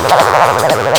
Ha ha ha ha ha!